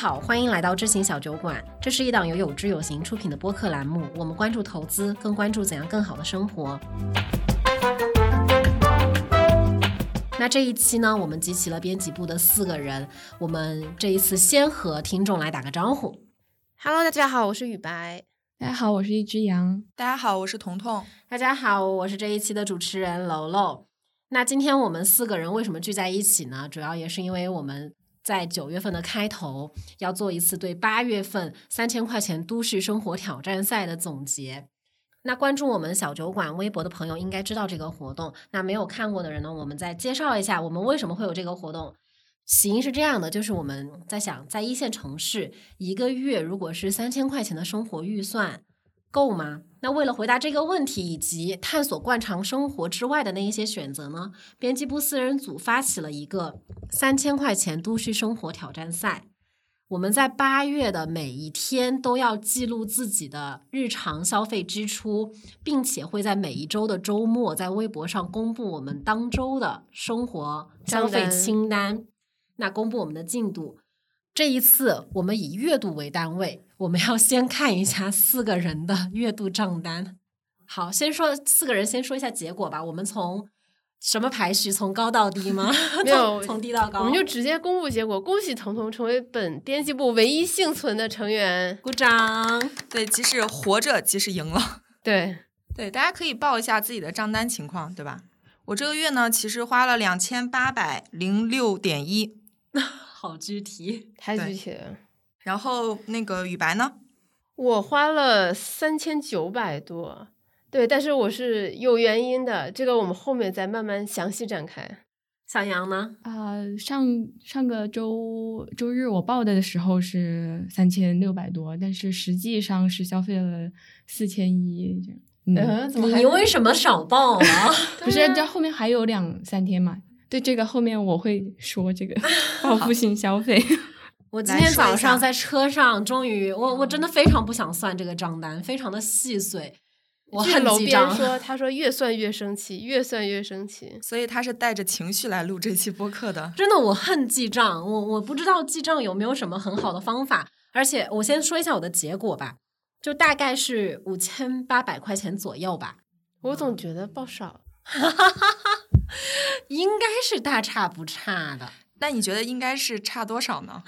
好，欢迎来到知行小酒馆。这是一档由有知有行出品的播客栏目，我们关注投资，更关注怎样更好的生活。那这一期呢，我们集齐了编辑部的四个人，我们这一次先和听众来打个招呼。Hello，大家好，我是雨白。大家好，我是一只羊。大家好，我是彤彤。大家好，我是这一期的主持人楼楼。那今天我们四个人为什么聚在一起呢？主要也是因为我们在九月份的开头要做一次对八月份三千块钱都市生活挑战赛的总结。那关注我们小酒馆微博的朋友应该知道这个活动。那没有看过的人呢，我们再介绍一下我们为什么会有这个活动。起因是这样的，就是我们在想，在一线城市，一个月如果是三千块钱的生活预算，够吗？那为了回答这个问题，以及探索惯常生活之外的那一些选择呢，编辑部四人组发起了一个三千块钱都市生活挑战赛。我们在八月的每一天都要记录自己的日常消费支出，并且会在每一周的周末在微博上公布我们当周的生活消费清单。那公布我们的进度。这一次我们以月度为单位，我们要先看一下四个人的月度账单。好，先说四个人，先说一下结果吧。我们从什么排序？从高到低吗？没有，从低到高。我们就直接公布结果。恭喜彤彤成为本编辑部唯一幸存的成员，鼓掌。对，即使活着，即使赢了。对 对，大家可以报一下自己的账单情况，对吧？我这个月呢，其实花了两千八百零六点一。好具体，太具体了。然后那个雨白呢？我花了三千九百多，对，但是我是有原因的，这个我们后面再慢慢详细展开。小杨呢？啊、呃，上上个周周日我报的时候是三千六百多，但是实际上是消费了四千一这样。嗯，怎么你为什么少报啊？不是，这后面还有两三天嘛。对这个后面我会说这个 报复性消费。我 今天早上在车上，终于我我真的非常不想算这个账单，非常的细碎。我恨楼边说，他说越算越生气，越算越生气。所以他是带着情绪来录这期播客的。真的，我恨记账，我我不知道记账有没有什么很好的方法。而且我先说一下我的结果吧，就大概是五千八百块钱左右吧。我总觉得报少。应该是大差不差的，那你觉得应该是差多少呢？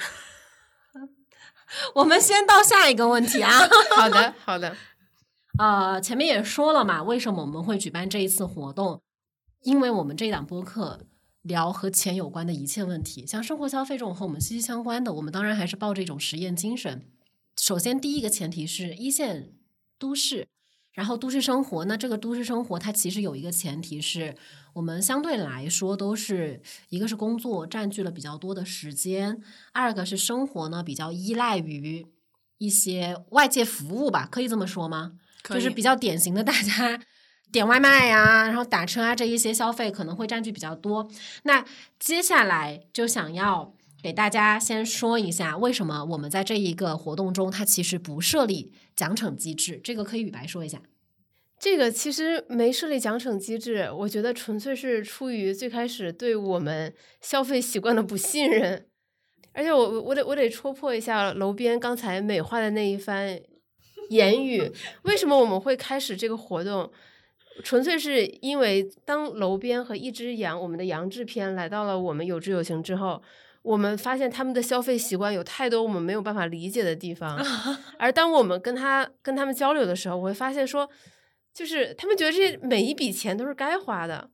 我们先到下一个问题啊。好的，好的。呃，前面也说了嘛，为什么我们会举办这一次活动？因为我们这一档播客聊和钱有关的一切问题，像生活消费这种和我们息息相关的，我们当然还是抱着一种实验精神。首先，第一个前提是一线都市。然后都市生活，那这个都市生活它其实有一个前提是我们相对来说都是一个是工作占据了比较多的时间，二个是生活呢比较依赖于一些外界服务吧，可以这么说吗？就是比较典型的，大家点外卖呀、啊，然后打车啊这一些消费可能会占据比较多。那接下来就想要。给大家先说一下，为什么我们在这一个活动中，它其实不设立奖惩机制？这个可以与白说一下。这个其实没设立奖惩机制，我觉得纯粹是出于最开始对我们消费习惯的不信任。而且我我得我得戳破一下楼边刚才美化的那一番言语。为什么我们会开始这个活动？纯粹是因为当楼边和一只羊，我们的羊制片来到了我们有知有行之后。我们发现他们的消费习惯有太多我们没有办法理解的地方，而当我们跟他跟他们交流的时候，我会发现说，就是他们觉得这每一笔钱都是该花的，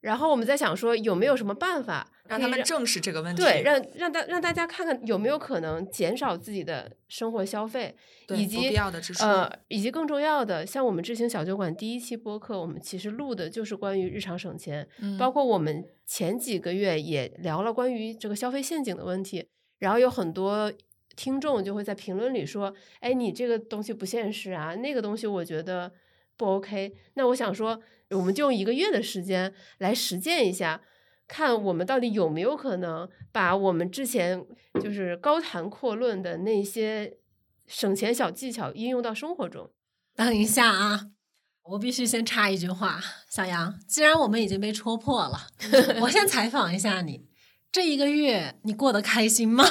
然后我们在想说有没有什么办法让他们正视这个问题，对，让让大让大家看看有没有可能减少自己的生活消费，以及必要的支出，呃，以及更重要的，像我们知行小酒馆第一期播客，我们其实录的就是关于日常省钱，嗯、包括我们。前几个月也聊了关于这个消费陷阱的问题，然后有很多听众就会在评论里说：“哎，你这个东西不现实啊，那个东西我觉得不 OK。”那我想说，我们就用一个月的时间来实践一下，看我们到底有没有可能把我们之前就是高谈阔论的那些省钱小技巧应用到生活中。等一下啊！我必须先插一句话，小杨，既然我们已经被戳破了，我先采访一下你，这一个月你过得开心吗？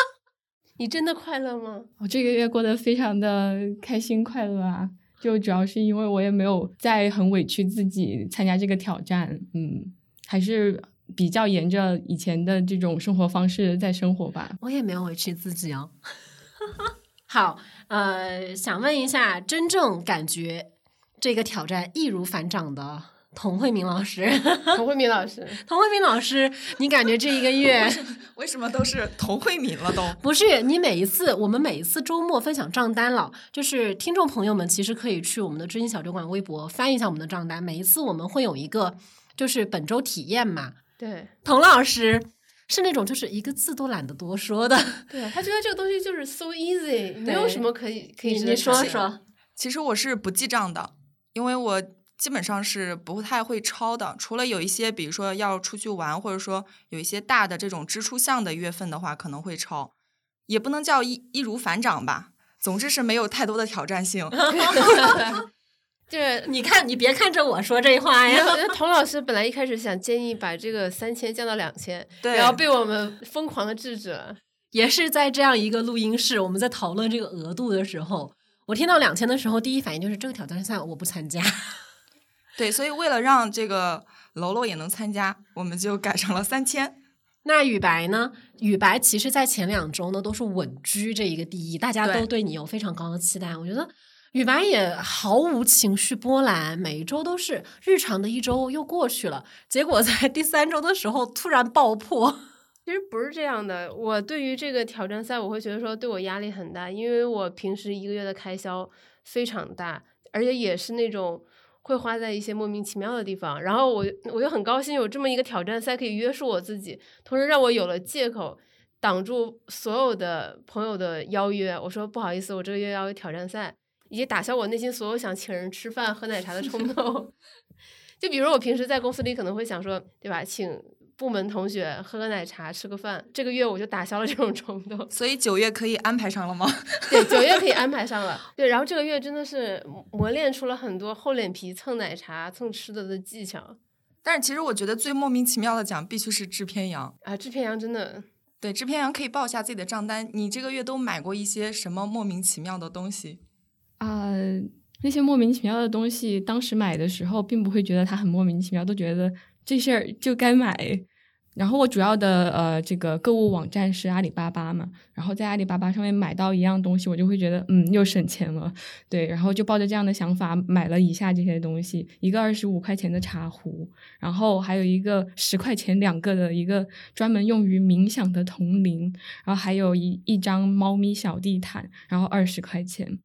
你真的快乐吗？我这个月过得非常的开心快乐啊！就主要是因为我也没有在很委屈自己参加这个挑战，嗯，还是比较沿着以前的这种生活方式在生活吧。我也没有委屈自己哦。好，呃，想问一下，真正感觉这个挑战易如反掌的童慧敏老师，童慧敏老师，童慧敏老师，你感觉这一个月 为什么都是童慧敏了都？不是你每一次，我们每一次周末分享账单了，就是听众朋友们其实可以去我们的知心小酒馆微博翻一下我们的账单，每一次我们会有一个就是本周体验嘛。对，童老师是那种就是一个字都懒得多说的，对他觉得这个东西就是 so easy，没有什么可以可以你你说说。其实我是不记账的，因为我基本上是不太会超的。除了有一些，比如说要出去玩，或者说有一些大的这种支出项的月份的话，可能会超，也不能叫易易如反掌吧。总之是没有太多的挑战性。就是你看，你别看着我说这话呀。童老师本来一开始想建议把这个三千降到两千，对然后被我们疯狂的制止了。也是在这样一个录音室，我们在讨论这个额度的时候，我听到两千的时候，第一反应就是这个挑战赛我不参加。对，所以为了让这个楼楼也能参加，我们就改成了三千。那雨白呢？雨白其实，在前两周呢都是稳居这一个第一，大家都对你有非常高的期待。我觉得雨白也毫无情绪波澜，每一周都是日常的一周又过去了，结果在第三周的时候突然爆破。其实不是这样的，我对于这个挑战赛，我会觉得说对我压力很大，因为我平时一个月的开销非常大，而且也是那种会花在一些莫名其妙的地方。然后我我就很高兴有这么一个挑战赛可以约束我自己，同时让我有了借口挡住所有的朋友的邀约。我说不好意思，我这个月要有挑战赛，以及打消我内心所有想请人吃饭喝奶茶的冲动。就比如我平时在公司里可能会想说，对吧，请部门同学喝个奶茶吃个饭，这个月我就打消了这种冲动。所以九月可以安排上了吗？对，九月可以安排上了。对，然后这个月真的是磨练出了很多厚脸皮蹭奶茶、蹭吃的的技巧但是其实我觉得最莫名其妙的奖必须是制片羊。啊！制片羊真的，对，制片羊可以报一下自己的账单，你这个月都买过一些什么莫名其妙的东西？啊、那些莫名其妙的东西，当时买的时候并不会觉得它很莫名其妙，都觉得这事儿就该买。然后我主要的呃这个购物网站是阿里巴巴嘛，然后在阿里巴巴上面买到一样东西，我就会觉得嗯又省钱了，对，然后就抱着这样的想法买了以下这些东西：一个二十五块钱的茶壶，然后还有一个十块钱两个的一个专门用于冥想的铜铃，然后还有一一张猫咪小地毯，然后二十块钱。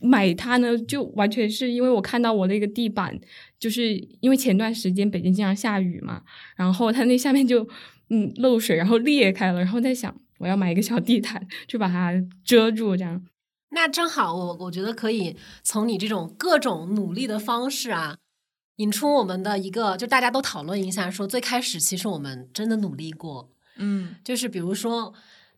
买它呢，就完全是因为我看到我那个地板，就是因为前段时间北京经常下雨嘛，然后它那下面就嗯漏水，然后裂开了，然后在想我要买一个小地毯，就把它遮住，这样。那正好我，我觉得可以从你这种各种努力的方式啊，引出我们的一个，就大家都讨论一下，说最开始其实我们真的努力过，嗯，就是比如说，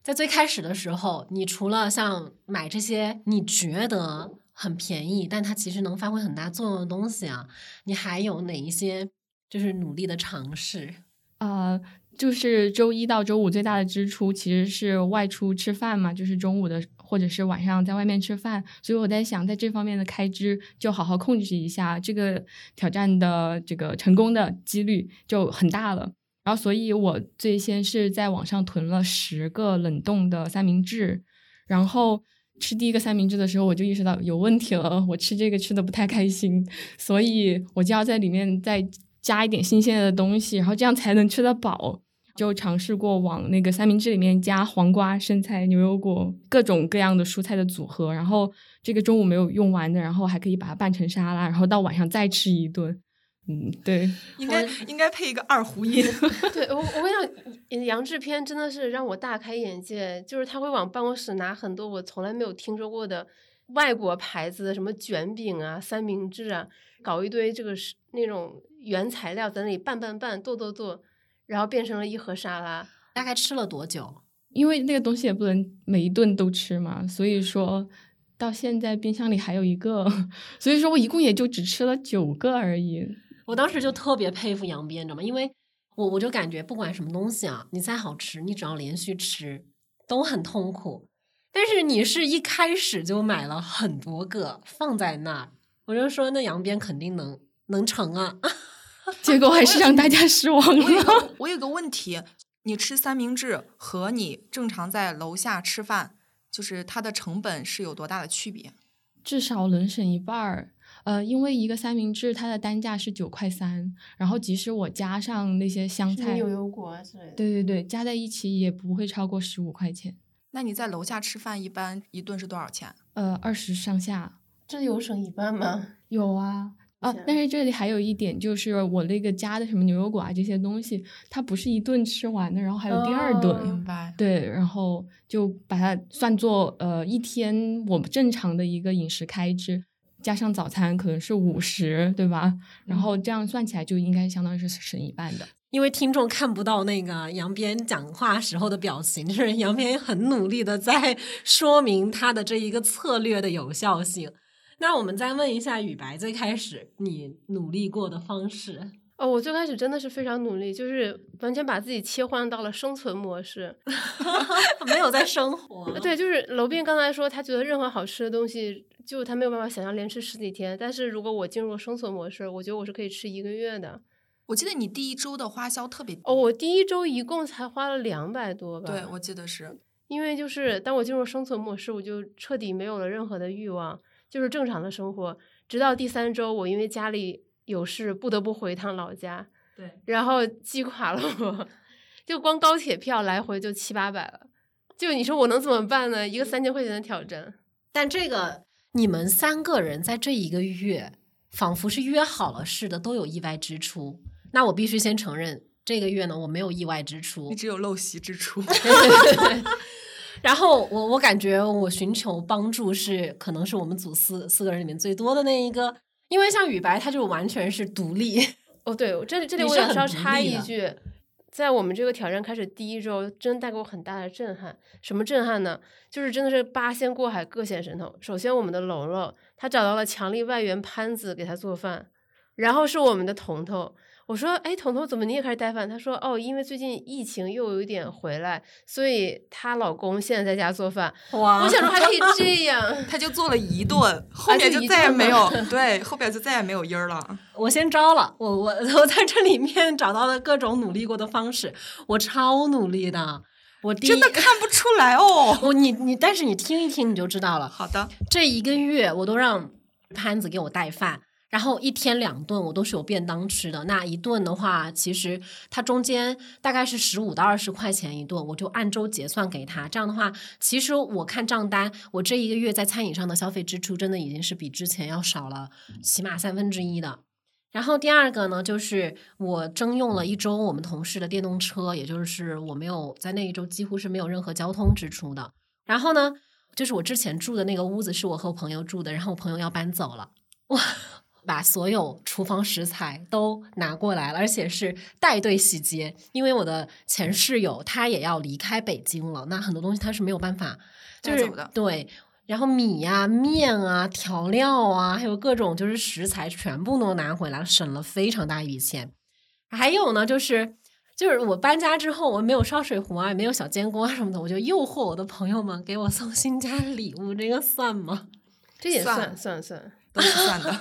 在最开始的时候，你除了像买这些你觉得很便宜，但它其实能发挥很大作用的东西啊，你还有哪一些就是努力的尝试？呃，就是周一到周五最大的支出其实是外出吃饭嘛，就是中午的或者是晚上在外面吃饭，所以我在想，在这方面的开支就好好控制一下，这个挑战的这个成功的几率就很大了。然后，所以我最先是在网上囤了十个冷冻的三明治，然后吃第一个三明治的时候，我就意识到有问题了，我吃这个吃的不太开心，所以我就要在里面再加一点新鲜的东西，然后这样才能吃得饱。就尝试过往那个三明治里面加黄瓜、生菜、牛油果各种各样的蔬菜的组合，然后这个中午没有用完的，然后还可以把它拌成沙拉，然后到晚上再吃一顿。嗯，对，应该应该配一个二胡音。对我我跟你讲，杨制片真的是让我大开眼界，就是他会往办公室拿很多我从来没有听说过的外国牌子的什么卷饼啊、三明治啊，搞一堆这个是那种原材料在那里拌拌拌、剁剁剁，然后变成了一盒沙拉。大概吃了多久？因为那个东西也不能每一顿都吃嘛，所以说到现在冰箱里还有一个，所以说我一共也就只吃了九个而已。我当时就特别佩服杨边，你知道吗？因为我我就感觉不管什么东西啊，你再好吃，你只要连续吃都很痛苦。但是你是一开始就买了很多个放在那儿，我就说那杨边肯定能能成啊。结果还是让大家失望我有了。个我有 个问题，你吃三明治和你正常在楼下吃饭，就是它的成本是有多大的区别？至少能省一半儿。呃，因为一个三明治它的单价是九块三，然后即使我加上那些香菜，牛油果啊之类的。对对对，加在一起也不会超过十五块钱。那你在楼下吃饭一般一顿是多少钱？呃，二十上下这有省一半吗？有啊。啊，但是这里还有一点，就是我那个加的什么牛油果啊这些东西，它不是一顿吃完的，然后还有第二顿。哦明白。对，然后就把它算作呃一天我们正常的一个饮食开支，加上早餐可能是五十，对吧？然后这样算起来就应该相当于是省一半的。因为听众看不到那个杨边讲话时候的表情，就是杨边很努力的在 说明他的这一个策略的有效性。那我们再问一下雨白，最开始你努力过的方式？哦，我最开始真的是非常努力，就是完全把自己切换到了生存模式。没有在生活，对，就是楼斌刚才说，他觉得任何好吃的东西，就他没有办法想象连吃十几天。但是如果我进入生存模式，我觉得我是可以吃一个月的。我记得你第一周的花销特别哦，我第一周一共才花了两百多吧。对，我记得是。因为就是当我进入生存模式，我就彻底没有了任何的欲望，就是正常的生活。直到第三周，我因为家里有事，不得不回一趟老家，对，然后击垮了我，就光高铁票来回就七八百了。就你说我能怎么办呢？一个三千块钱的挑战。但这个你们三个人在这一个月，仿佛是约好了似的，都有意外支出。那我必须先承认，这个月呢，我没有意外支出你。只有陋习支出。然后我我感觉我寻求帮助是可能是我们组四四个人里面最多的那一个，因为像雨白他就完全是独立，哦，对，这里这里我想稍是要插一句，在我们这个挑战开始第一周，真带给我很大的震撼。什么震撼呢？就是真的是八仙过海，各显神通。首先，我们的楼楼他找到了强力外援潘子给他做饭，然后是我们的彤彤。我说：“哎，彤彤，怎么你也开始带饭？”她说：“哦，因为最近疫情又有一点回来，所以她老公现在在家做饭。”哇我想说还可以这样，她就做了一顿，后啊面就再也没有吗 对，后边就再也没有音儿了。我先招了，我我我在这里面找到了各种努力过的方式，我超努力的，我第一真的看不出来哦。我你你，但是你听一听你就知道了。好的，这一个月我都让潘子给我带饭，然后一天两顿我都是有便当吃的。那一顿的话，其实它中间大概是十五到二十块钱一顿，我就按周结算给他。这样的话，其实我看账单，我这一个月在餐饮上的消费支出真的已经是比之前要少了起码三分之一的。然后第二个呢，就是我征用了一周我们同事的电动车，也就是我没有在那一周几乎是没有任何交通支出的。然后呢，就是我之前住的那个屋子是我和我朋友住的，然后我朋友要搬走了，哇把所有厨房食材都拿过来了，而且是带队洗劫，因为我的前室友他也要离开北京了，那很多东西他是没有办法就是对。然后米呀、面啊、调料啊，还有各种就是食材，全部都拿回来了，省了非常大一笔钱。还有呢，就是就是我搬家之后，我没有烧水壶啊，也没有小煎锅啊什么的，我就诱惑我的朋友们给我送新家礼物，这个算吗？这也算算算算。都是算的。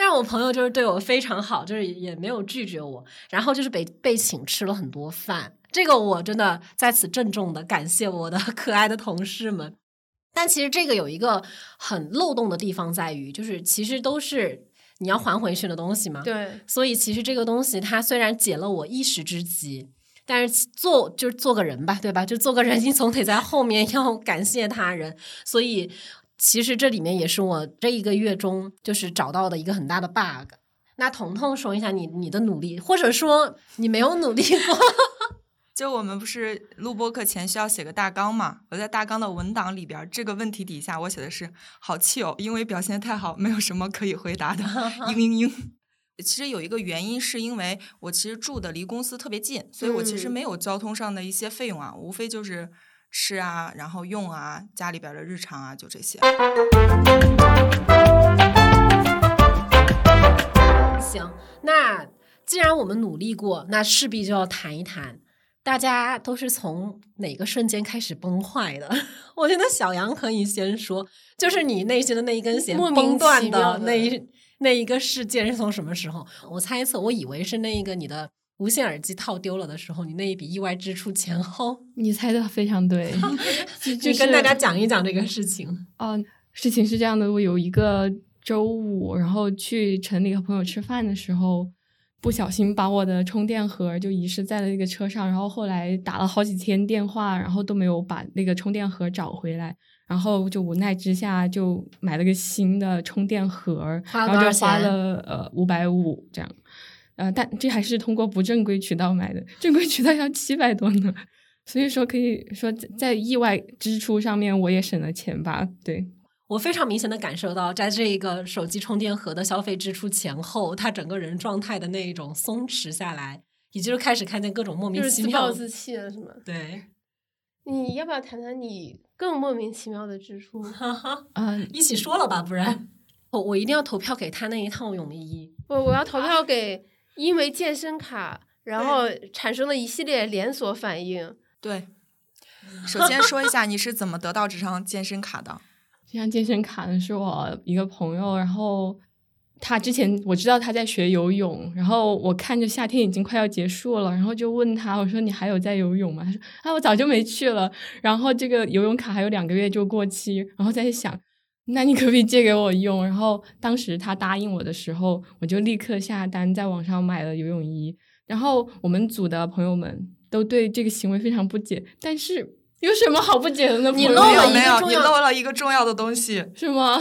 但是我朋友就是对我非常好，就是也没有拒绝我，然后就是被被请吃了很多饭，这个我真的在此郑重的感谢我的 可爱的同事们。但其实这个有一个很漏洞的地方在于，就是其实都是你要还回去的东西嘛。对，所以其实这个东西它虽然解了我一时之急，但是做就是做个人吧，对吧？就做个人，你总得在后面 要感谢他人。所以其实这里面也是我这一个月中就是找到的一个很大的 bug。那彤彤说一下你你的努力，或者说你没有努力过。就我们不是录播课前需要写个大纲嘛？我在大纲的文档里边，这个问题底下我写的是“好气哦”，因为表现太好，没有什么可以回答的。嘤嘤嘤。其实有一个原因，是因为我其实住的离公司特别近，所以我其实嗯没有交通上的一些费用啊，无非就是吃啊，然后用啊，家里边的日常啊，就这些。行，那既然我们努力过，那势必就要谈一谈大家都是从哪个瞬间开始崩坏的？我觉得小杨可以先说，就是你内心的那一根弦莫名崩断的那一那一个事件是从什么时候？我猜测，我以为是那一个你的无线耳机套丢了的时候，你那一笔意外支出前后。你猜的非常对，就就跟大家讲一讲这个事情。哦，事情是这样的，我有一个周五，然后去城里和朋友吃饭的时候，不小心把我的充电盒就遗失在了那个车上，然后后来打了好几天电话，然后都没有把那个充电盒找回来，然后就无奈之下就买了个新的充电盒，然后就花了呃五百五这样。呃，但这还是通过不正规渠道买的，正规渠道要七百多呢，所以说可以说在在意外支出上面我也省了钱吧，对。我非常明显的感受到，在这一个手机充电盒的消费支出前后，他整个人状态的那一种松弛下来，也就是开始看见各种莫名其妙的。自暴自弃了，是吗？对，你要不要谈谈你更莫名其妙的支出？啊、一起说了吧，不然我我一定要投票给他那一套泳衣。我我要投票给因为健身卡，然后产生了一系列连锁反应。对，首先说一下你是怎么得到这张健身卡的？这张健身卡呢是我一个朋友，然后他之前我知道他在学游泳，然后我看着夏天已经快要结束了，然后就问他，我说你还有在游泳吗？他说啊，我早就没去了。然后这个游泳卡还有两个月就过期，然后在想，那你可不可以借给我用？然后当时他答应我的时候，我就立刻下单在网上买了游泳衣。然后我们组的朋友们都对这个行为非常不解，但是有什么好不解的呢？你漏了一没有你漏了一个重要的东西。是吗？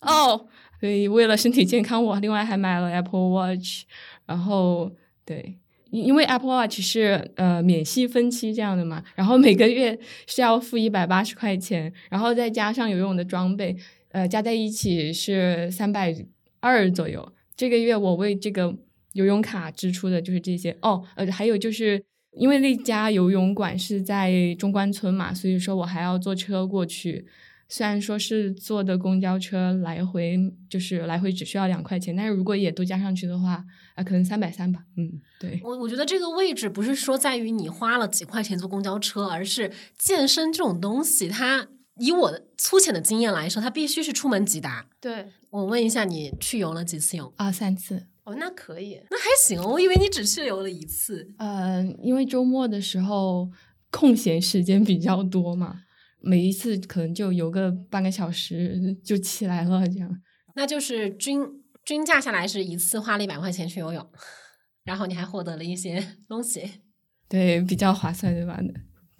哦，所以为了身体健康，我另外还买了 Apple Watch，然后对，因因为 Apple Watch 是呃免息分期这样的嘛，然后每个月是要付一百八十块钱，然后再加上游泳的装备，呃，加在一起是三百二左右。这个月我为这个游泳卡支出的就是这些哦，呃，还有就是。因为那家游泳馆是在中关村嘛，所以说我还要坐车过去。虽然说是坐的公交车来回，就是来回只需要两块钱，但是如果也都加上去的话，啊、可能三百三吧。嗯，对。我我觉得这个位置不是说在于你花了几块钱坐公交车，而是健身这种东西，它以我的粗浅的经验来说，它必须是出门即达。对，我问一下，你去游了几次泳？啊，三次。哦，那可以。那还行，我以为你只去游了一次。呃，因为周末的时候空闲时间比较多嘛，每一次可能就游个半个小时就起来了，这样。那就是均均价下来是一次花了一百块钱去游泳，然后你还获得了一些东西。对，比较划算，对吧？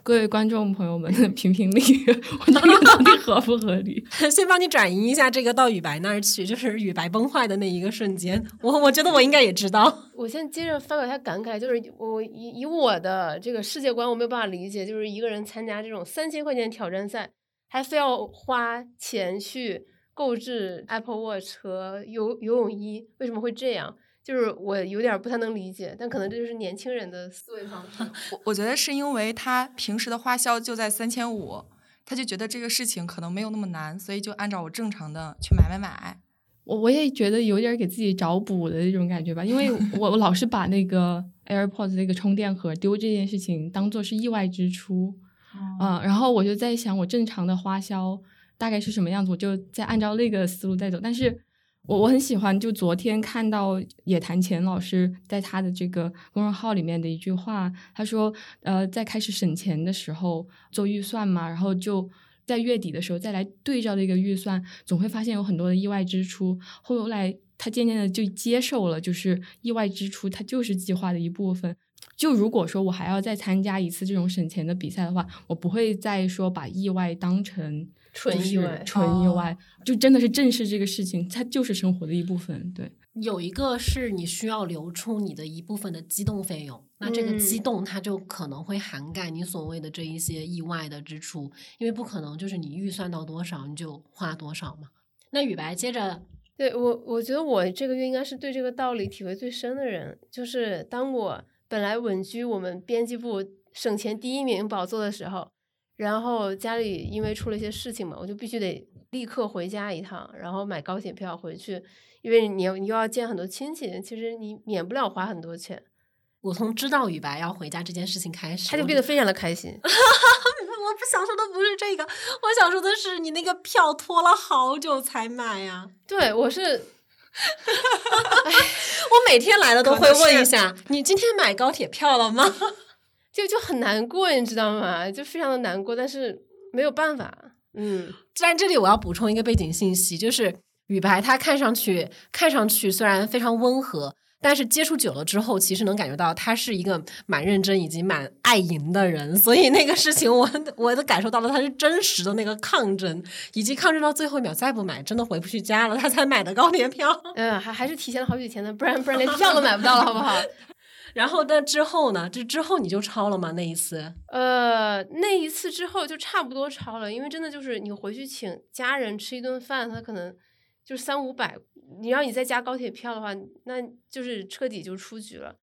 各位观众朋友们，评评理，我这个到底合不合理？先帮你转移一下这个到雨白那儿去，就是雨白崩坏的那一个瞬间。我我觉得我应该也知道。我先接着发表一下感慨，就是我以以我的这个世界观，我没有办法理解，就是一个人参加这种三千块钱挑战赛，还非要花钱去购置 Apple Watch 和游游泳衣，为什么会这样？就是我有点不太能理解，但可能这就是年轻人的思维方式。我我觉得是因为他平时的花销就在三千五，他就觉得这个事情可能没有那么难，所以就按照我正常的去买买买。我我也觉得有点给自己找补的那种感觉吧，因为 我我老是把那个 AirPods 那个充电盒丢这件事情当做是意外支出，啊、然后我就在想我正常的花销大概是什么样子，我就在按照那个思路在走。但是我我很喜欢，就昨天看到野谈钱老师在他的这个公众号里面的一句话，他说，呃，在开始省钱的时候做预算嘛，然后就在月底的时候再来对照这个预算，总会发现有很多的意外支出。后来他渐渐的就接受了，就是意外支出它就是计划的一部分。就如果说我还要再参加一次这种省钱的比赛的话，我不会再说把意外当成纯意外哦纯意外，就真的是正视这个事情，它就是生活的一部分。对，有一个是你需要留出你的一部分的机动费用，那这个机嗯动它就可能会涵盖你所谓的这一些意外的支出，因为不可能就是你预算到多少你就花多少嘛。那雨白接着，对我，我觉得我这个月应该是对这个道理体会最深的人。就是当我本来稳居我们编辑部省钱第一名宝座的时候，然后家里因为出了一些事情嘛，我就必须得立刻回家一趟，然后买高铁票回去，因为你要你又要见很多亲戚，其实你免不了花很多钱。我从知道雨白要回家这件事情开始，他就变得非常的开心。我不想说的不是这个，我想说的是你那个票拖了好久才买呀。对，我是，我每天来了都会问一下，你今天买高铁票了吗？就就很难过，你知道吗？就非常的难过，但是没有办法。嗯，在这里我要补充一个背景信息，就是雨白他看上去看上去虽然非常温和。但是接触久了之后，其实能感觉到他是一个蛮认真以及蛮爱赢的人，所以那个事情我我都感受到了他是真实的那个抗争，以及抗争到最后一秒再不买真的回不去家了，他才买的高铁票。嗯，还还是提前了好几天的，不然不然连票都买不到了，好不好？然后那之后呢？这之后你就超了吗？那一次？呃，那一次之后就差不多超了，因为真的就是你回去请家人吃一顿饭，他可能。就是三五百，你要你再加高铁票的话，那就是彻底就出局了。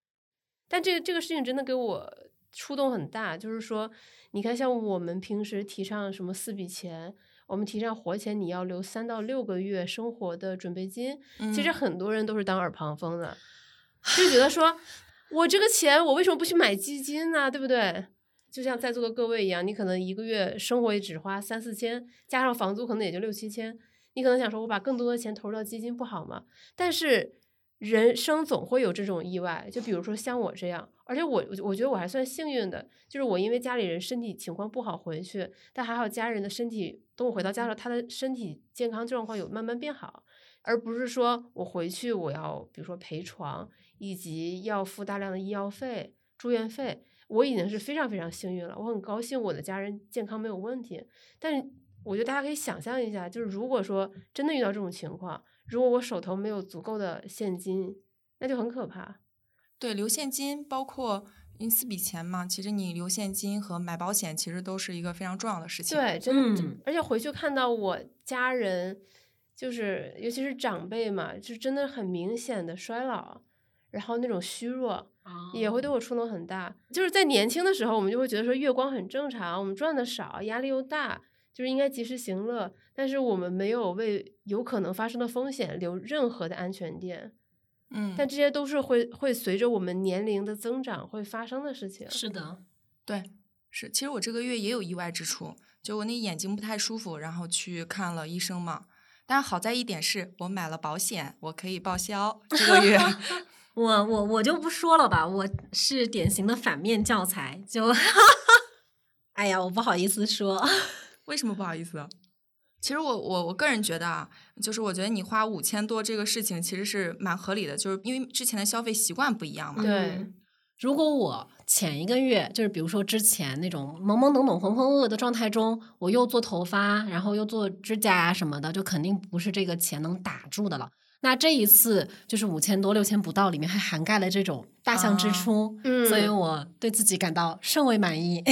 但这个这个事情真的给我触动很大，就是说，你看，像我们平时提倡什么四笔钱，我们提倡活钱你要留三到六个月生活的准备金，其实很多人都是当耳旁风的，就觉得说，我这个钱我为什么不去买基金呢？对不对？就像在座的各位一样，你可能一个月生活也只花三四千，加上房租可能也就六七千。你可能想说，我把更多的钱投入到基金不好吗？但是人生总会有这种意外，就比如说像我这样，而且我我觉得我还算幸运的，就是我因为家里人身体情况不好回去，但还好家人的身体，等我回到家了，他的身体健康状况有慢慢变好，而不是说我回去我要比如说陪床，以及要付大量的医药费、住院费，我已经是非常非常幸运了，我很高兴我的家人健康没有问题，但。我觉得大家可以想象一下，就是如果说真的遇到这种情况，如果我手头没有足够的现金，那就很可怕。对，留现金包括因四笔钱嘛，其实你留现金和买保险其实都是一个非常重要的事情。对，真的，而且回去看到我家人，就是尤其是长辈嘛，就真的很明显的衰老，然后那种虚弱，也会对我触动很大。就是在年轻的时候，我们就会觉得说月光很正常，我们赚的少，压力又大。就是应该及时行乐，但是我们没有为有可能发生的风险留任何的安全垫，嗯，但这些都是会会随着我们年龄的增长会发生的事情。是的，对，是。其实我这个月也有意外之处，就我那眼睛不太舒服，然后去看了医生嘛。但好在一点是我买了保险，我可以报销这个月。我我我就不说了吧，我是典型的反面教材，就，哎呀，我不好意思说。为什么不好意思？其实我我我个人觉得啊，就是我觉得你花五千多这个事情其实是蛮合理的，就是因为之前的消费习惯不一样嘛。对，如果我前一个月就是比如说之前那种懵懵懂懂、浑浑噩噩的状态中，我又做头发，然后又做指甲啊什么的，就肯定不是这个钱能打住的了。那这一次就是五千多、六千不到，里面还涵盖了这种大项支出，嗯，所以我对自己感到甚为满意。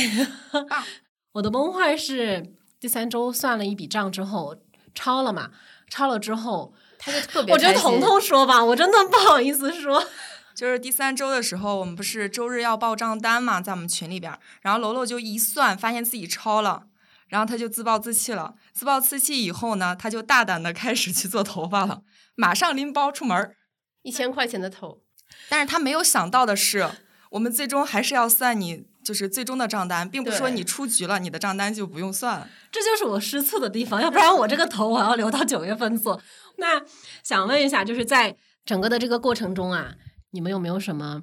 我的崩坏是。第三周算了一笔账之后超了嘛？超了之后他就特别，我觉得彤彤说吧，我真的不好意思说。就是第三周的时候，我们不是周日要报账单嘛，在我们群里边，然后楼楼就一算，发现自己超了，然后他就自暴自弃了。自暴自弃以后呢，他就大胆的开始去做头发了，马上拎包出门一千块钱的头。但是他没有想到的是，我们最终还是要算你。就是最终的账单，并不是说你出局了，你的账单就不用算了。这就是我失策的地方，要不然我这个头我要留到九月份做。那想问一下，就是在整个的这个过程中啊，你们有没有什么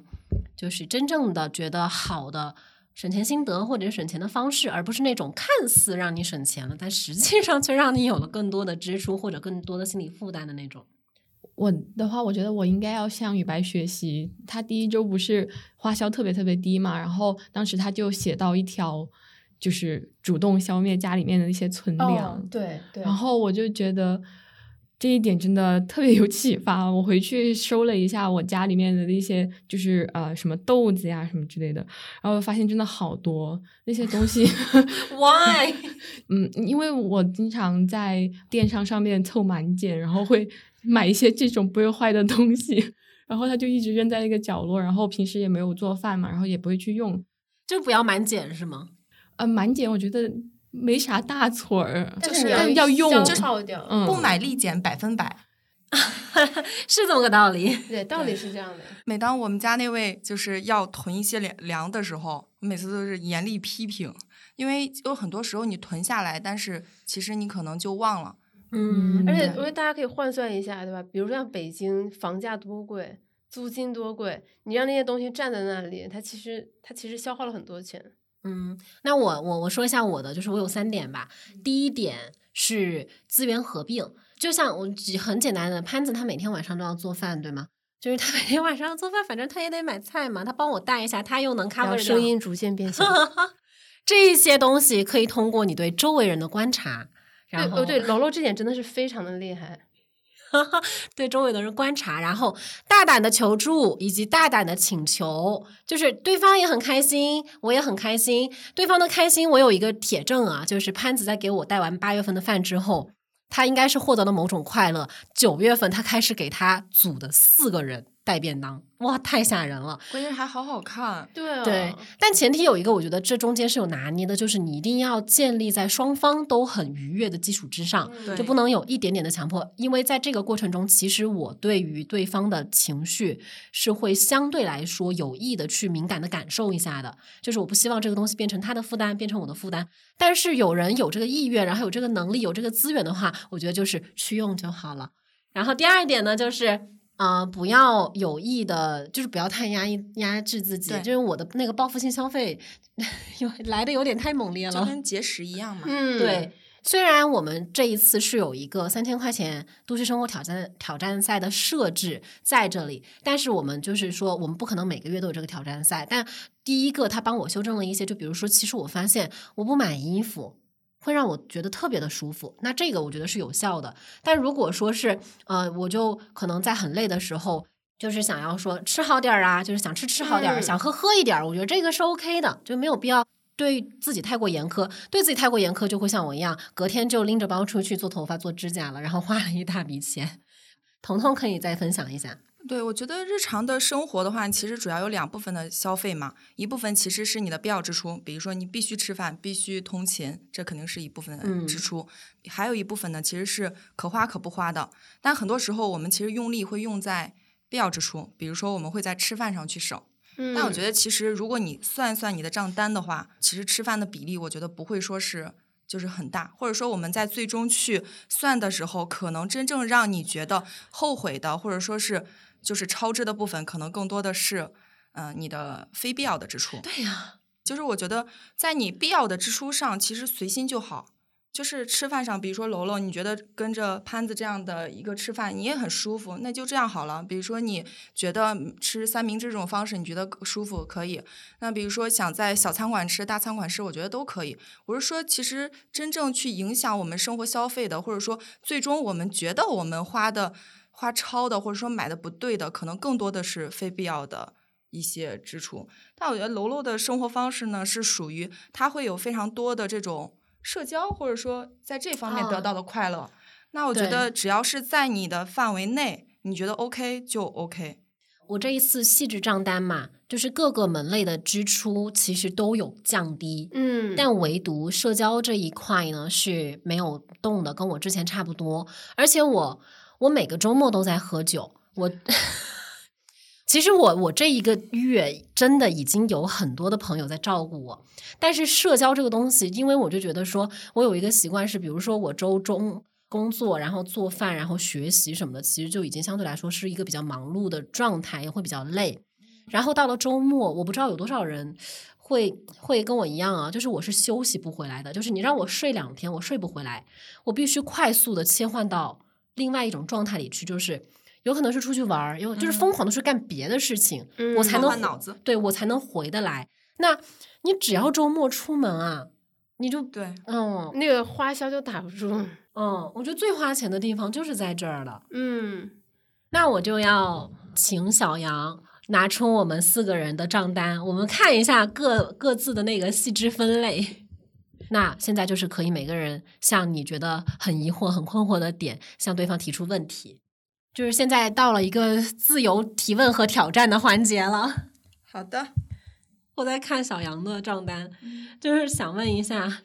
就是真正的觉得好的省钱心得或者省钱的方式，而不是那种看似让你省钱了，但实际上却让你有了更多的支出或者更多的心理负担的那种？我的话，我觉得我应该要向雨白学习。他第一周不是花销特别特别低嘛，然后当时他就写到一条，就是主动消灭家里面的一些存粮。对对。然后我就觉得这一点真的特别有启发。我回去收了一下我家里面的那些，就是呃什么豆子呀什么之类的，然后发现真的好多那些东西。Why？嗯，因为我经常在电商上面凑满减，然后会。买一些这种不会坏的东西，然后他就一直扔在一个角落，然后平时也没有做饭嘛，然后也不会去用，就不要满减是吗？呃，满减我觉得没啥大错儿，就是要用，消耗掉，嗯，不买立减百分百。是这么个道理。对，道理是这样的。每当我们家那位就是要囤一些粮粮的时候，每次都是严厉批评，因为有很多时候你囤下来，但是其实你可能就忘了。嗯，而且对我觉得大家可以换算一下，对吧？比如说像北京房价多贵，租金多贵，你让那些东西站在那里，它其实它其实消耗了很多钱。嗯，那我我我说一下我的，就是我有三点吧。第一点是资源合并，就像我举很简单的，潘子他每天晚上都要做饭，对吗？就是他每天晚上要做饭，反正他也得买菜嘛，他帮我带一下，他又能然 cover 声音逐渐变小。这些东西可以通过你对周围人的观察，然后哦，对，楼楼这点真的是非常的厉害。对周围的人观察，然后大胆的求助以及大胆的请求，就是对方也很开心，我也很开心。对方的开心，我有一个铁证啊，就是潘子在给我带完八月份的饭之后，他应该是获得了某种快乐。九月份他开始给他组的四个人带便当，哇，太吓人了。关键还好好看，对啊，对，但前提有一个，我觉得这中间是有拿捏的，就是你一定要建立在双方都很愉悦的基础之上，嗯就不能有一点点的强迫，因为在这个过程中，其实我对于对方的情绪是会相对来说有意的去敏感的感受一下的，就是我不希望这个东西变成他的负担，变成我的负担。但是有人有这个意愿，然后有这个能力，有这个资源的话，我觉得就是去用就好了。然后第二点呢，就是。呃，不要有意的，就是不要太压抑压制自己。对就是我的那个报复性消费，有来的有点太猛烈了。就跟节食一样嘛。嗯，对，虽然我们这一次是有一个三千块钱都市生活挑战挑战赛的设置在这里，但是我们就是说，我们不可能每个月都有这个挑战赛。但第一个，他帮我修正了一些，就比如说，其实我发现我不买衣服。会让我觉得特别的舒服，那这个我觉得是有效的。但如果说是，呃，我就可能在很累的时候，就是想要说吃好点儿啊，就是想吃吃好点儿，嗯想喝喝一点儿，我觉得这个是 OK 的，就没有必要对自己太过严苛。对自己太过严苛，就会像我一样，隔天就拎着包出去做头发、做指甲了，然后花了一大笔钱。彤彤可以再分享一下。对，我觉得日常的生活的话，其实主要有两部分的消费嘛，一部分其实是你的必要支出，比如说你必须吃饭、必须通勤，这肯定是一部分支出；还有一部分呢，其实是可花可不花的。但很多时候我们其实用力会用在必要支出，比如说我们会在吃饭上去省。嗯，但我觉得其实如果你算一算你的账单的话，其实吃饭的比例，我觉得不会说是。就是很大，或者说我们在最终去算的时候，可能真正让你觉得后悔的，或者说是就是超支的部分，可能更多的是，呃，你的非必要的支出。对呀、就是我觉得在你必要的支出上，其实随心就好。就是吃饭上，比如说楼楼，你觉得跟着潘子这样的一个吃饭，你也很舒服，那就这样好了。比如说你觉得吃三明治这种方式，你觉得舒服可以。那比如说想在小餐馆吃、大餐馆吃，我觉得都可以。我是说，其实真正去影响我们生活消费的，或者说最终我们觉得我们花的花超的，或者说买的不对的，可能更多的是非必要的。一些支出，但我觉得楼楼的生活方式呢，是属于他会有非常多的这种社交，或者说在这方面啊得到的快乐。那我觉得只要是在你的范围内，你觉得 OK 就 OK。我这一次细致账单嘛，就是各个门类的支出其实都有降低，嗯，但唯独社交这一块呢是没有动的，跟我之前差不多。而且我我每个周末都在喝酒，我其实我我这一个月真的已经有很多的朋友在照顾我，但是社交这个东西，因为我就觉得说我有一个习惯是，比如说我周中。工作，然后做饭，然后学习什么的，其实就已经相对来说是一个比较忙碌的状态，也会比较累。然后到了周末，我不知道有多少人会会跟我一样啊，就是我是休息不回来的，就是你让我睡两天，我睡不回来，我必须快速的切换到另外一种状态里去，就是有可能是出去玩儿，有就是疯狂的去干别的事情，嗯我才能换脑子对我才能回得来。那你只要周末出门啊，你就对，嗯那个花销就打不住。嗯，我觉得最花钱的地方就是在这儿了。嗯，那我就要请小杨拿出我们四个人的账单，我们看一下各各自的那个细致分类。那现在就是可以每个人向你觉得很疑惑、很困惑的点，向对方提出问题。就是现在到了一个自由提问和挑战的环节了。好的，我在看小杨的账单，就是想问一下，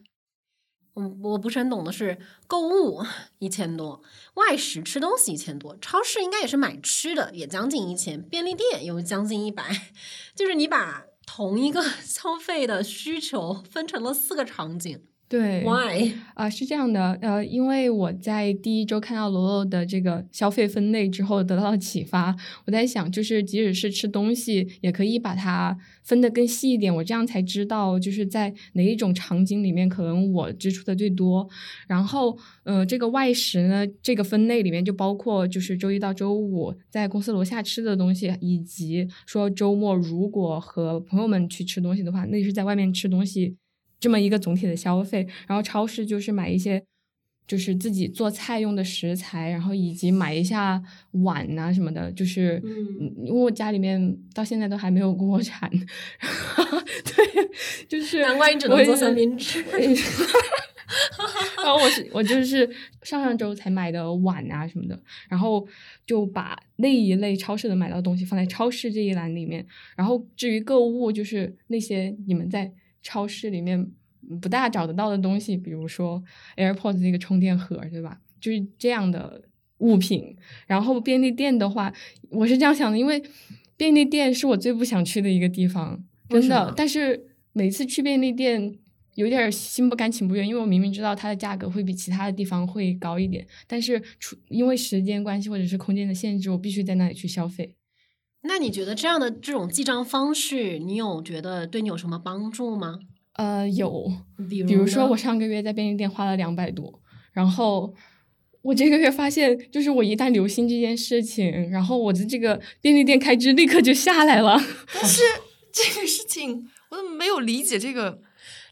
我，我不是很懂的是购物一千多，外食吃东西一千多，超市应该也是买吃的，也将近一千，便利店有将近一百，就是你把同一个 消费的需求分成了四个场景。对，why？啊、是这样的，呃，因为我在第一周看到罗罗的这个消费分类之后得到了启发，我在想，就是即使是吃东西，也可以把它分得更细一点，我这样才知道就是在哪一种场景里面可能我支出的最多。然后，呃，这个外食呢，这个分类里面就包括就是周一到周五在公司楼下吃的东西，以及说周末如果和朋友们去吃东西的话，那是在外面吃东西。这么一个总体的消费，然后超市就是买一些就是自己做菜用的食材，然后以及买一下碗呐、什么的，就是嗯因为我家里面到现在都还没有锅铲，对，就是难怪你只能做三明治。然后我是我就是上上周才买的碗啊什么的，然后就把那一类超市的买到的东西放在超市这一栏里面，然后至于购物，就是那些你们在超市里面不大找得到的东西，比如说 AirPods 那个充电盒，对吧？就是这样的物品。然后便利店的话，我是这样想的，因为便利店是我最不想去的一个地方，真。的但是每次去便利店。有点心不甘情不愿，因为我明明知道它的价格会比其他的地方会高一点，但是出因为时间关系或者是空间的限制，我必须在那里去消费。那你觉得这样的这种记账方式，你有觉得对你有什么帮助吗？呃，有，比如比如说我上个月在便利店花了两百多，然后我这个月发现，就是我一旦留心这件事情，然后我的这个便利店开支立刻就下来了。但是这个事情我怎么没有理解这个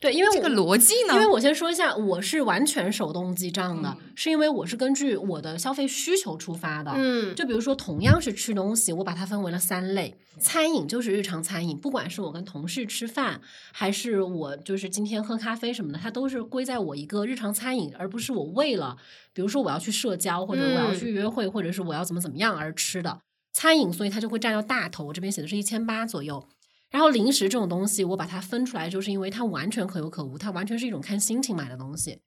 对，因为这个逻辑呢？因为我先说一下，我是完全手动记账的，嗯是因为我是根据我的消费需求出发的。嗯，就比如说，同样是吃东西，我把它分为了三类。餐饮就是日常餐饮，不管是我跟同事吃饭，还是我就是今天喝咖啡什么的，它都是归在我一个日常餐饮，而不是我为了，比如说我要去社交，或者我要嗯去约会，或者是我要怎么怎么样而吃的餐饮，所以它就会占到大头。我这边写的是一千八左右。然后零食这种东西，我把它分出来，就是因为它完全可有可无，它完全是一种看心情买的东西。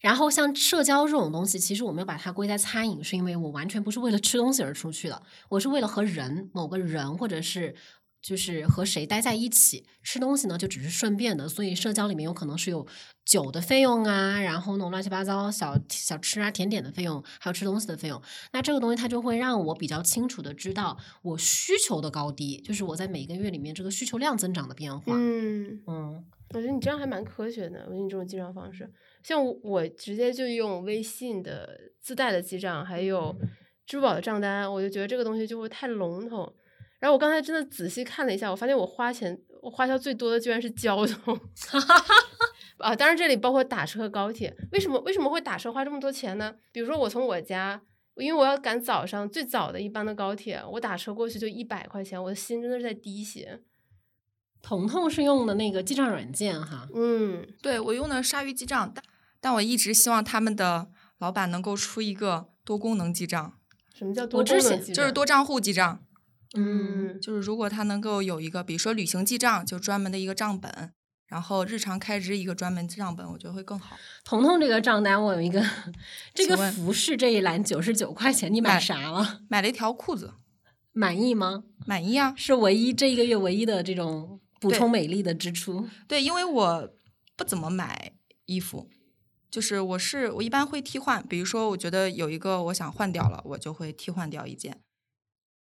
然后像社交这种东西，其实我没有把它归在餐饮，是因为我完全不是为了吃东西而出去的，我是为了和人某个人或者是就是和谁待在一起。吃东西呢，就只是顺便的，所以社交里面有可能是有酒的费用啊，然后那种乱七八糟小小吃啊、甜点的费用，还有吃东西的费用。那这个东西它就会让我比较清楚的知道我需求的高低，就是我在每个月里面这个需求量增长的变化。嗯，嗯我觉得你这样还蛮科学的。我觉得你这种记账方式，像我我直接就用微信的自带的记账，还有支付宝的账单，我就觉得这个东西就会太笼统。然后我刚才真的仔细看了一下，我发现我花钱我花销最多的居然是交通。啊，当然这里包括打车和高铁。为什么为什么会打车花这么多钱呢？比如说我从我家，因为我要赶早上最早的一班的高铁，我打车过去就一百块钱，我的心真的是在滴血。彤彤是用的那个记账软件哈，嗯，对我用的鲨鱼记账，但但我一直希望他们的老板能够出一个多功能记账，什么叫多功能记账就是多账户记账。嗯，就是如果他能够有一个，比如说旅行记账，就专门的一个账本，然后日常开支一个专门账本，我觉得会更好。彤彤这个账单我有一个，这个服饰这一栏九十九块钱，你买买啥了？买了一条裤子，满意吗？满意啊。是唯一这一个月唯一的这种补充美丽的支出。对，因为我不怎么买衣服，就是我是我一般会替换，比如说我觉得有一个我想换掉了，我就会替换掉一件。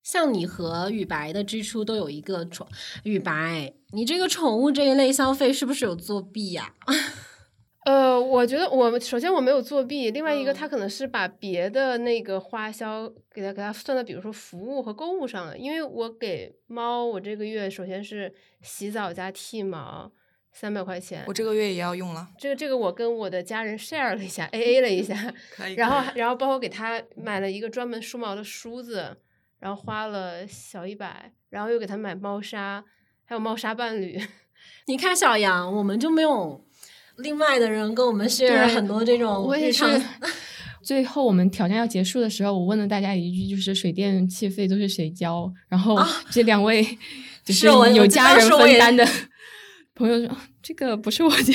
像你和雨白的支出都有一个宠，雨白，你这个宠物这一类消费是不是有作弊呀、呃，我觉得我首先我没有作弊，另外一个嗯。他可能是把别的那个花销给他给他算到，比如说服务和购物上了。因为我给猫，我这个月首先是洗澡加剃毛三百块钱我，这个月也要用了，这个这个我跟我的家人 share 了一下，A A 了一下，可以然后然后包括给他买了一个专门梳毛的梳子，然后花了小一百，然后又给他买猫砂，还有猫砂伴侣。你看小杨，我们就没有另外的人跟我们 share 很多这种我也是日常。最后我们挑战要结束的时候，我问了大家一句，就是水电气费都是谁交？然后这两位 就是有家人分担的朋友说，啊这个不是我交。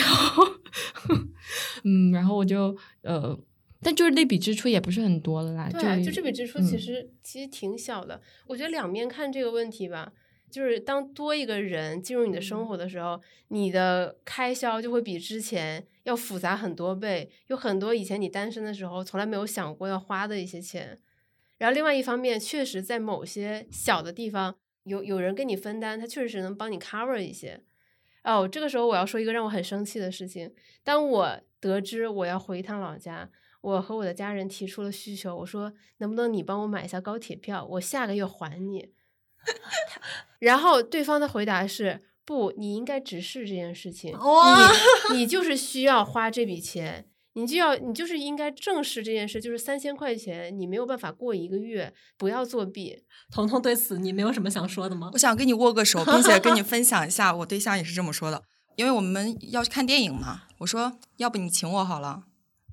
嗯，然后我就呃，但就是那笔支出也不是很多了啦，对啊，就就这笔支出其嗯实、其实挺小的。我觉得两面看这个问题吧，就是当多一个人进入你的生活的时候，你的开销就会比之前要复杂很多倍，有很多以前你单身的时候从来没有想过要花的一些钱。然后另外一方面，确实在某些小的地方有有人跟你分担，他确实是能帮你 cover 一些。哦，这个时候我要说一个让我很生气的事情。当我得知我要回一趟老家，我和我的家人提出了需求，我说能不能你帮我买一下高铁票，我下个月还你。然后对方的回答是不，你应该直视这件事情，你你 就是需要花这笔钱，你就要你就是应该正视这件事，就是三千块钱你没有办法过一个月，不要作弊。彤彤对此你没有什么想说的吗我？想跟你握个手，并且跟你分享一下，我对象也是这么说的。因为我们要去看电影嘛，我说要不你请我好了，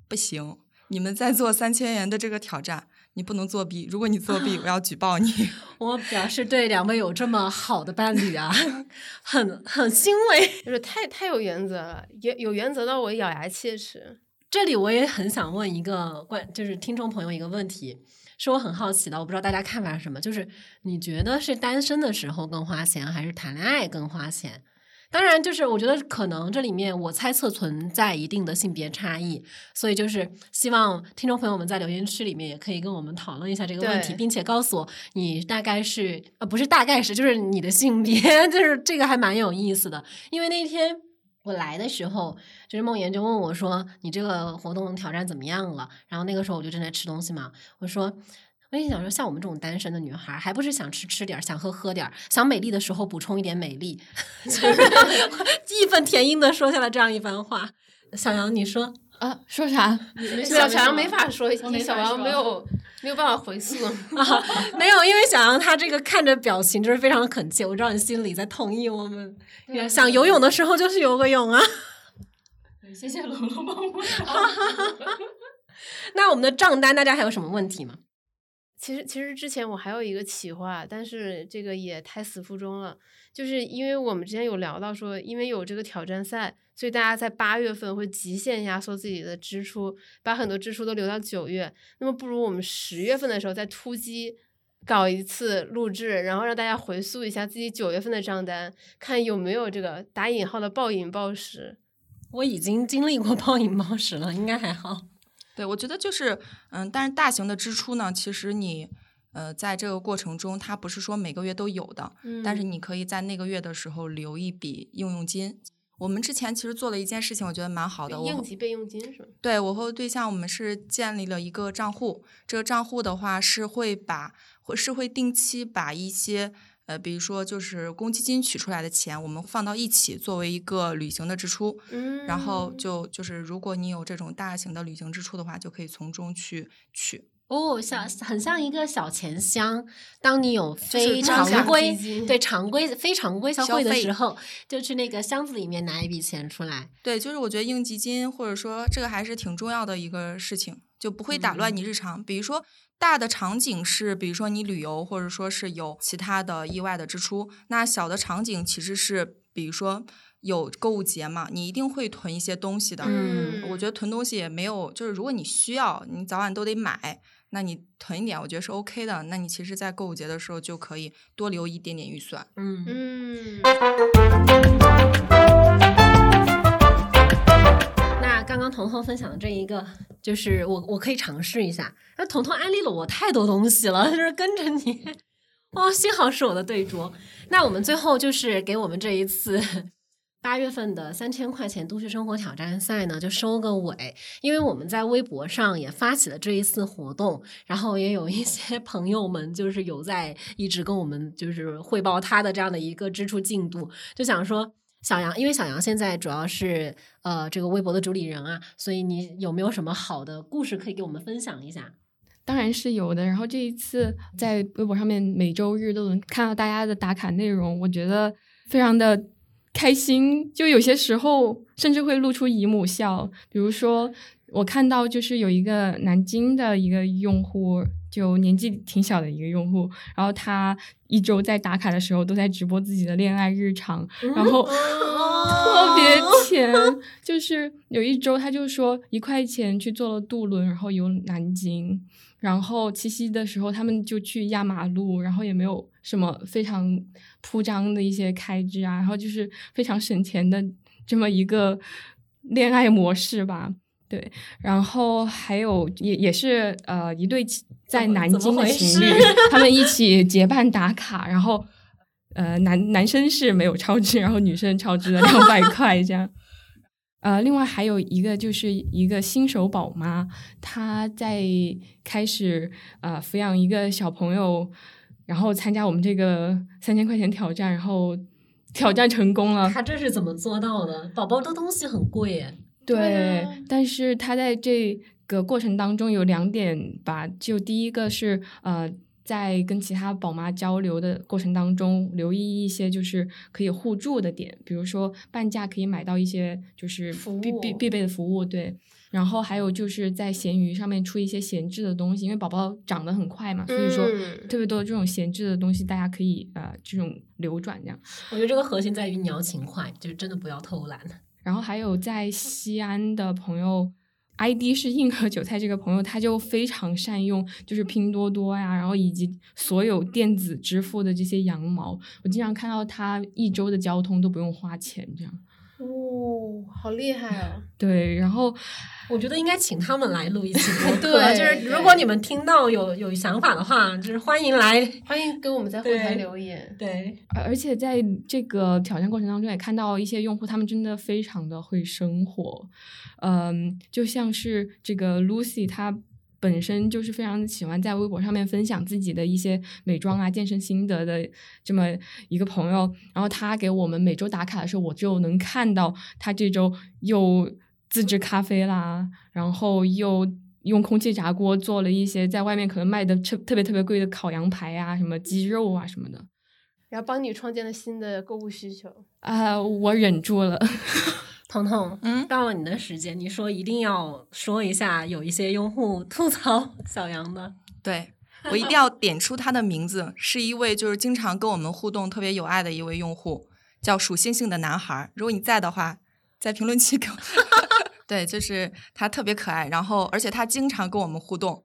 不行，你们在做三千元的这个挑战，你不能作弊，如果你作弊，我要举报你。我表示对两位有这么好的伴侣啊，很很欣慰。就是太太有原则了，有有原则到我咬牙切齿。这里我也很想问一个关，就是听众朋友一个问题，是我很好奇的，我不知道大家看法是什么，就是你觉得是单身的时候更花钱，还是谈恋爱更花钱？当然，就是我觉得可能这里面我猜测存在一定的性别差异，所以就是希望听众朋友们在留言区里面也可以跟我们讨论一下这个问题，并且告诉我你大概是呃不是大概是就是你的性别，就是这个还蛮有意思的，因为那天。我来的时候，就是梦妍就问我说：“你这个活动挑战怎么样了？”然后那个时候我就正在吃东西嘛，我说：“我也想说，像我们这种单身的女孩儿，还不是想吃吃点儿，想喝喝点儿，想美丽的时候补充一点美丽，就是 义愤填膺的说下了这样一番话。小杨，你说啊，说啥？小小杨没法说，小杨没有没有办法回溯啊。没有？因为小杨他这个看着表情就是非常恳切，我知道你心里在同意我们。想游泳的时候就去游个泳啊。谢谢龙龙帮我。那我们的账单，大家还有什么问题吗？其实，其实之前我还有一个企划，但是这个也胎死腹中了。就是因为我们之前有聊到说，因为有这个挑战赛，所以大家在八月份会极限压缩自己的支出，把很多支出都留到九月。那么，不如我们十月份的时候再突击搞一次录制，然后让大家回溯一下自己九月份的账单，看有没有这个打引号的暴饮暴食。我已经经历过暴饮暴食了，应该还好。对，我觉得就是，嗯，但是大型的支出呢，其实你，呃，在这个过程中，它不是说每个月都有的，但是嗯你可以在那个月的时候留一笔应用金。我们之前其实做了一件事情，我觉得蛮好的。应急备用金是吗？对我和对象，我们是建立了一个账户。这个账户的话是会把，会是会定期把一些呃，比如说就是公积金取出来的钱，我们放到一起作为一个旅行的支出。嗯，然后就就是如果你有这种大型的旅行支出的话，就可以从中去取。哦，像很像一个小钱箱。当你有非常规对常规非常规消费的时候，就去那个箱子里面拿一笔钱出来。对，就是我觉得应急金或者说这个还是挺重要的一个事情，就不会打乱你日常。比如说大的场景是，比如说你旅游，或者说是有其他的意外的支出。那小的场景其实是，比如说有购物节嘛，你一定会囤一些东西的。嗯我觉得囤东西也没有，就是如果你需要，你早晚都得买，那你囤一点，我觉得是 OK 的。那你其实，在购物节的时候就可以多留一点点预算。嗯嗯，那刚刚彤彤分享的这一个，就是我我可以尝试一下。那彤彤安利了我太多东西了，就是跟着你，哦，幸好是我的对桌。那我们最后就是给我们这一次八月份的三千块钱都市生活挑战赛呢，就收个尾。因为我们在微博上也发起了这一次活动，然后也有一些 朋友们就是有在一直跟我们就是汇报他的这样的一个支出进度，就想说。小杨，因为小杨现在主要是呃这个微博的主理人啊，所以你有没有什么好的故事可以给我们分享一下？当然是有的。然后这一次在微博上面每周日都能看到大家的打卡内容，我觉得非常的开心。就有些时候甚至会露出姨母笑。比如说，我看到就是有一个南京的一个用户，就年纪挺小的一个用户，然后他一周在打卡的时候都在直播自己的恋爱日常，然后特别甜，就是有一周他就说一块钱去坐了渡轮，然后游南京，然后七夕的时候他们就去压马路，然后也没有什么非常铺张的一些开支啊，然后就是非常省钱的这么一个恋爱模式吧。对，然后还有也也是呃一对在南京的情侣，他们一起 结伴打卡，然后呃男男生是没有超支，然后女生超支了两百 块这样。呃，另外还有一个就是一个新手宝妈，她在开始呃抚养一个小朋友，然后参加我们这个三千块钱挑战，然后挑战成功了。她这是怎么做到的？宝宝的东西很贵耶。对，但是他在这个过程当中有两点吧，就第一个是呃，在跟其他宝妈交流的过程当中，留意一些就是可以互助的点，比如说半价可以买到一些就是必必必备的服务，对。然后还有就是在闲鱼上面出一些闲置的东西，因为宝宝长得很快嘛，所以说特别多这种闲置的东西，大家可以呃这种流转这样。我觉得这个核心在于你要勤快，就是真的不要偷懒。然后还有在西安的朋友，ID 是硬核韭菜这个朋友，他就非常善用，就是拼多多呀，然后以及所有电子支付的这些羊毛，我经常看到他一周的交通都不用花钱，这样。哦，好厉害啊！对，然后我觉得应该请他们来录一期播客，就是如果你们听到有有想法的话，就是欢迎来，欢迎给我们在后台留言。对，而且在这个挑战过程当中，也看到一些用户，他们真的非常的会生活，嗯，就像是这个 Lucy，她。本身就是非常喜欢在微博上面分享自己的一些美妆啊、健身心得的这么一个朋友，然后他给我们每周打卡的时候，我就能看到他这周又自制咖啡啦，然后又用空气炸锅做了一些在外面可能卖的特特别特别贵的烤羊排啊、什么鸡肉啊什么的，然后帮你创建了新的购物需求啊，我忍住了。彤彤，嗯，到了你的时间，你说一定要说一下，有一些用户 吐槽 小杨的，对 我一定要点出他的名字，是一位就是经常跟我们互动、特别有爱的一位用户，叫数星星的男孩。如果你在的话，在评论区给我。对，就是他特别可爱，然后而且他经常跟我们互动，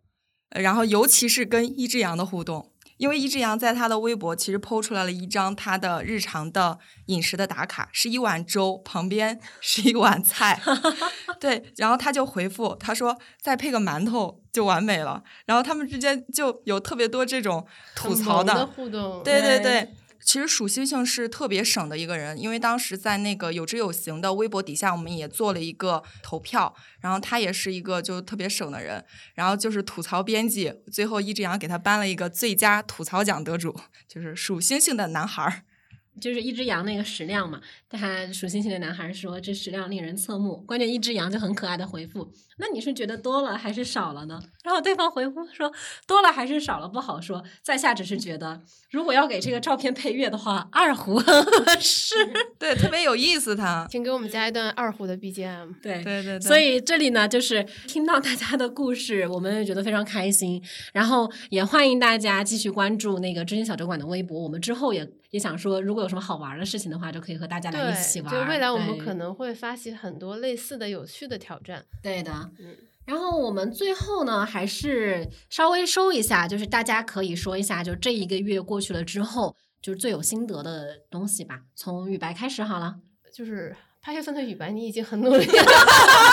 然后尤其是跟一只羊的互动。因为一只羊在他的微博其实剖出来了一张他的日常的饮食的打卡，是一碗粥，旁边 是一碗菜，对，然后他就回复他说再配个馒头就完美了，然后他们之间就有特别多这种吐槽的互动，对对对。其实数星星是特别省的一个人，因为当时在那个有知有行的微博底下，我们也做了一个投票，然后他也是一个就特别省的人，然后就是吐槽编辑，最后一只羊给他颁了一个最佳吐槽奖得主，就是数星星的男孩儿。就是一只羊那个食量嘛，他数星星的男孩说这食量令人侧目。关键一只羊就很可爱的回复：“那你是觉得多了还是少了呢？”然后对方回复说：“多了还是少了不好说，在下只是觉得，如果要给这个照片配乐的话，二胡很合适。对，特别有意思。他请给我们加一段二胡的 BGM。对对对。所以这里呢，就是听到大家的故事，我们也觉得非常开心。然后也欢迎大家继续关注那个知心小酒馆的微博。我们之后也也想说，如果有什么好玩的事情的话，就可以和大家来一起玩。就未来我们可能会发起很多类似的有趣的挑战。对的，嗯。然后我们最后呢，还是稍微收一下，就是大家可以说一下，就这一个月过去了之后，就是最有心得的东西吧。从雨白开始好了，就是八月份的雨白，你已经很努力了，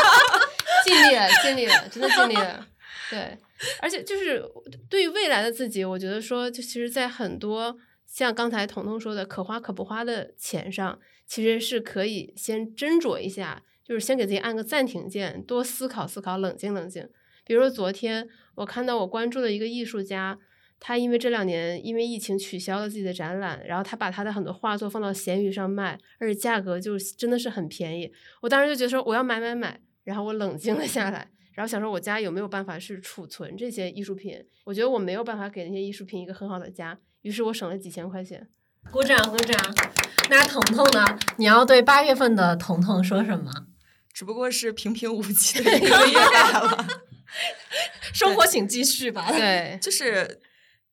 尽力了，尽力了，真的尽力了。对，而且就是对于未来的自己，我觉得说，就其实，在很多。像刚才彤彤说的，可花可不花的钱上，其实是可以先斟酌一下，就是先给自己按个暂停键，多思考思考，冷静冷静。比如说昨天我看到我关注的一个艺术家，他因为这两年因为疫情取消了自己的展览，然后他把他的很多画作放到闲鱼上卖，而且价格就真的是很便宜。我当时就觉得说我要买买买，然后我冷静了下来，然后想说我家有没有办法是储存这些艺术品？我觉得我没有办法给那些艺术品一个很好的家。于是我省了几千块钱，鼓掌鼓掌。那彤彤呢？你要对八月份的彤彤说什么？只不过是平平无奇的一个月罢了。生活请继续吧。对，就是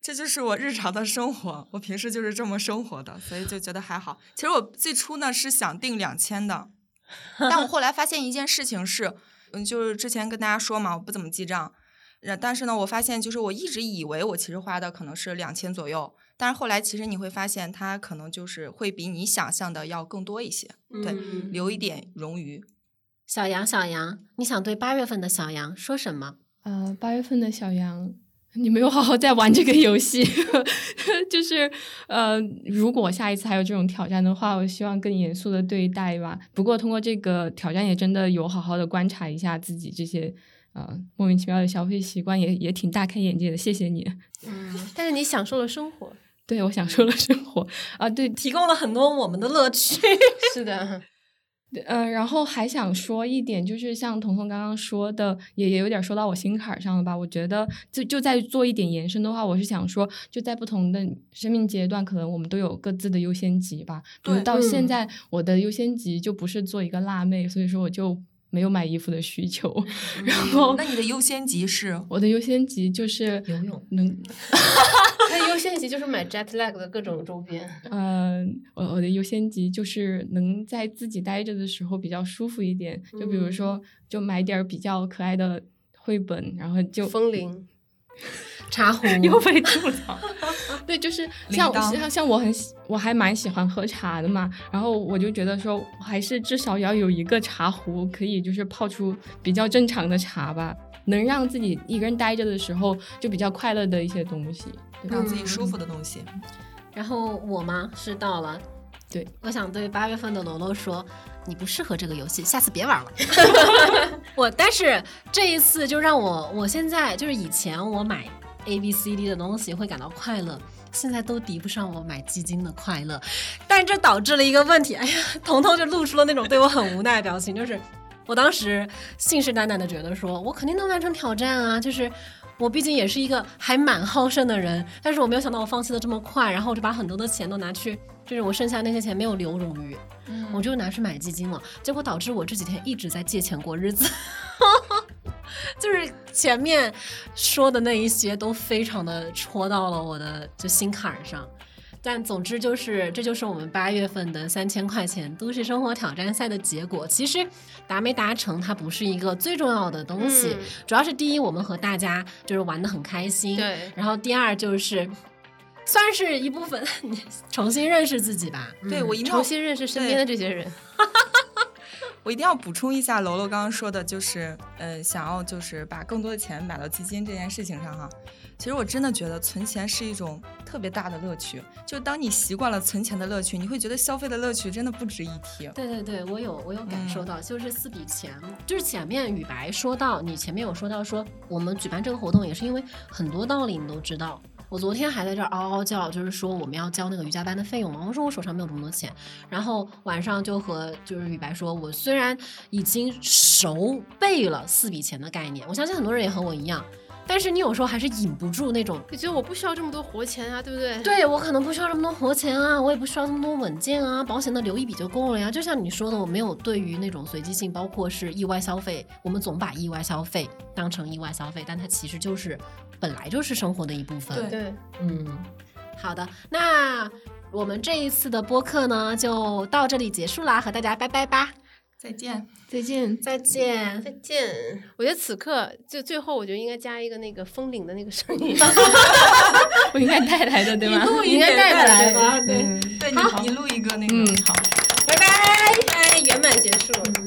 这就是我日常的生活，我平时就是这么生活的，所以就觉得还好。其实我最初呢是想定两千的，但我后来发现一件事情是，嗯，就是之前跟大家说嘛，我不怎么记账，然但是呢，我发现就是我一直以为我其实花的可能是两千左右，但是后来其实你会发现它可能就是会比你想象的要更多一些，对，嗯留一点冗余。小杨，小杨，你想对八月份的小杨说什么？呃，八月份的小杨，你没有好好在玩这个游戏，就是呃，如果下一次还有这种挑战的话，我希望更严肃的对待吧。不过通过这个挑战，也真的有好好的观察一下自己这些呃莫名其妙的消费习惯，也也挺大开眼界的。谢谢你，嗯，但是你享受了生活，对我享受了生活啊，对，提供了很多我们的乐趣。是的，呃，然后还想说一点，就是像彤彤刚刚说的，也也有点说到我心坎上了吧。我觉得就就在做一点延伸的话，我是想说，就在不同的生命阶段，可能我们都有各自的优先级吧。比如对到现嗯在，我的优先级就不是做一个辣妹，所以说我就没有买衣服的需求。然后那你的优先级是？我的优先级就是游泳能，那优先级就是买 Jet Lag 的各种周边。嗯，我我的优先级就是能在自己待着的时候比较舒服一点，就比如嗯说，就买点儿比较可爱的绘本，然后就风铃，茶壶 又被吐槽。对，就是像像像我很喜，我还蛮喜欢喝茶的嘛，然后我就觉得说，还是至少要有一个茶壶，可以就是泡出比较正常的茶吧，能让自己一个人待着的时候就比较快乐的一些东西。对让自己舒服的东西。然后我吗？是到了。对，我想对八月份的罗罗说，你不适合这个游戏，下次别玩了。我但是这一次就让我，我现在就是以前我买 A B C D 的东西会感到快乐。现在都抵不上我买基金的快乐，但这导致了一个问题。哎呀，彤彤就露出了那种对我很无奈的表情，就是我当时信誓旦旦的觉得说，我肯定能完成挑战啊，就是我毕竟也是一个还蛮好胜的人，但是我没有想到我放弃的这么快，然后我就把很多的钱都拿去，就是我剩下那些钱没有留冗余，我就拿去买基金了，结果导致我这几天一直在借钱过日子。就是前面说的那一些都非常的戳到了我的就心坎儿上，但总之就是这就是我们八月份的三千块钱都市生活挑战赛的结果。其实达没达成它不是一个最重要的东西，嗯。主要是第一我们和大家就是玩的很开心，对。然后第二就是算是一部分你 重新认识自己吧。嗯对我一定要重新认识身边的这些人。我一定要补充一下楼楼刚刚说的，就是呃，想要就是把更多的钱买到基金这件事情上哈。其实我真的觉得存钱是一种特别大的乐趣，就当你习惯了存钱的乐趣，你会觉得消费的乐趣真的不值一提。对对对，我有我有感受到，就是四笔钱，就是前面雨白说到，你前面有说到说，我们举办这个活动也是因为很多道理你都知道。我昨天还在这儿嗷嗷叫，就是说我们要交那个瑜伽班的费用嘛。我说我手上没有这么多钱，然后晚上就和就是雨白说，我虽然已经熟背了四笔钱的概念，我相信很多人也和我一样，但是你有时候还是忍不住那种你觉得我不需要这么多活钱啊，对不对？对我可能不需要这么多活钱啊，我也不需要这么多稳健啊，保险的留一笔就够了呀。就像你说的，我没有对于那种随机性，包括是意外消费，我们总把意外消费当成意外消费，但它其实就是本来就是生活的一部分。对对，嗯，好的，那我们这一次的播客呢就到这里结束啦，和大家拜拜吧，再见。再见。再见再。见。我觉得此刻就最后，我觉得应该加一个那个风铃的那个声音。我应该带来的对吗？录一点带来吧，对，嗯对你，你录一个那个。嗯，好。拜拜。哎，圆满结束。嗯